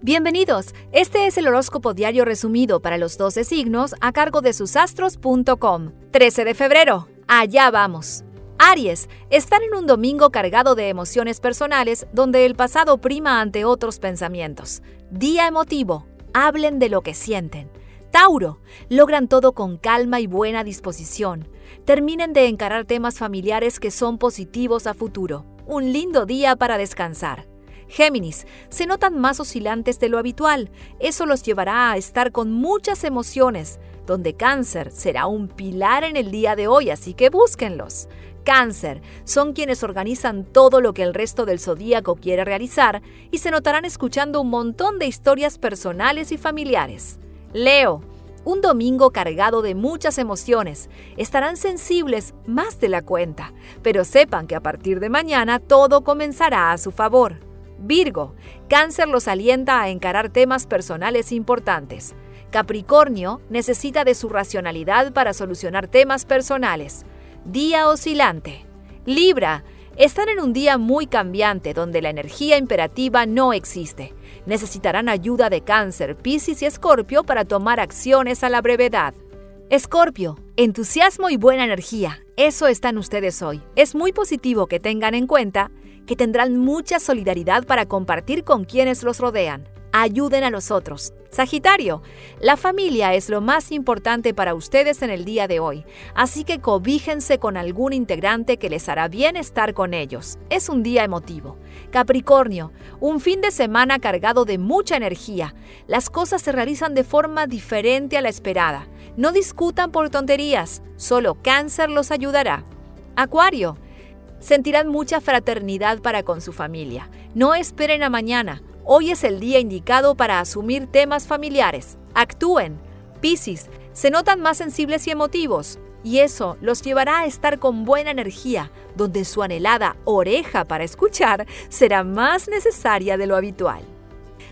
Bienvenidos, este es el horóscopo diario resumido para los 12 signos a cargo de susastros.com. 13 de febrero, allá vamos. Aries, están en un domingo cargado de emociones personales donde el pasado prima ante otros pensamientos. Día emotivo, hablen de lo que sienten. Tauro, logran todo con calma y buena disposición. Terminen de encarar temas familiares que son positivos a futuro. Un lindo día para descansar. Géminis, se notan más oscilantes de lo habitual. Eso los llevará a estar con muchas emociones, donde cáncer será un pilar en el día de hoy, así que búsquenlos. Cáncer son quienes organizan todo lo que el resto del zodíaco quiere realizar y se notarán escuchando un montón de historias personales y familiares. Leo, un domingo cargado de muchas emociones. Estarán sensibles más de la cuenta, pero sepan que a partir de mañana todo comenzará a su favor. Virgo, Cáncer los alienta a encarar temas personales importantes. Capricornio necesita de su racionalidad para solucionar temas personales. Día oscilante. Libra, están en un día muy cambiante donde la energía imperativa no existe. Necesitarán ayuda de Cáncer, Piscis y Escorpio para tomar acciones a la brevedad. Escorpio, entusiasmo y buena energía. Eso están ustedes hoy. Es muy positivo que tengan en cuenta que tendrán mucha solidaridad para compartir con quienes los rodean. Ayuden a los otros. Sagitario, la familia es lo más importante para ustedes en el día de hoy, así que cobíjense con algún integrante que les hará bien estar con ellos. Es un día emotivo. Capricornio, un fin de semana cargado de mucha energía. Las cosas se realizan de forma diferente a la esperada. No discutan por tonterías, solo cáncer los ayudará. Acuario, sentirán mucha fraternidad para con su familia. No esperen a mañana. Hoy es el día indicado para asumir temas familiares. Actúen. Piscis, se notan más sensibles y emotivos. Y eso los llevará a estar con buena energía, donde su anhelada oreja para escuchar será más necesaria de lo habitual.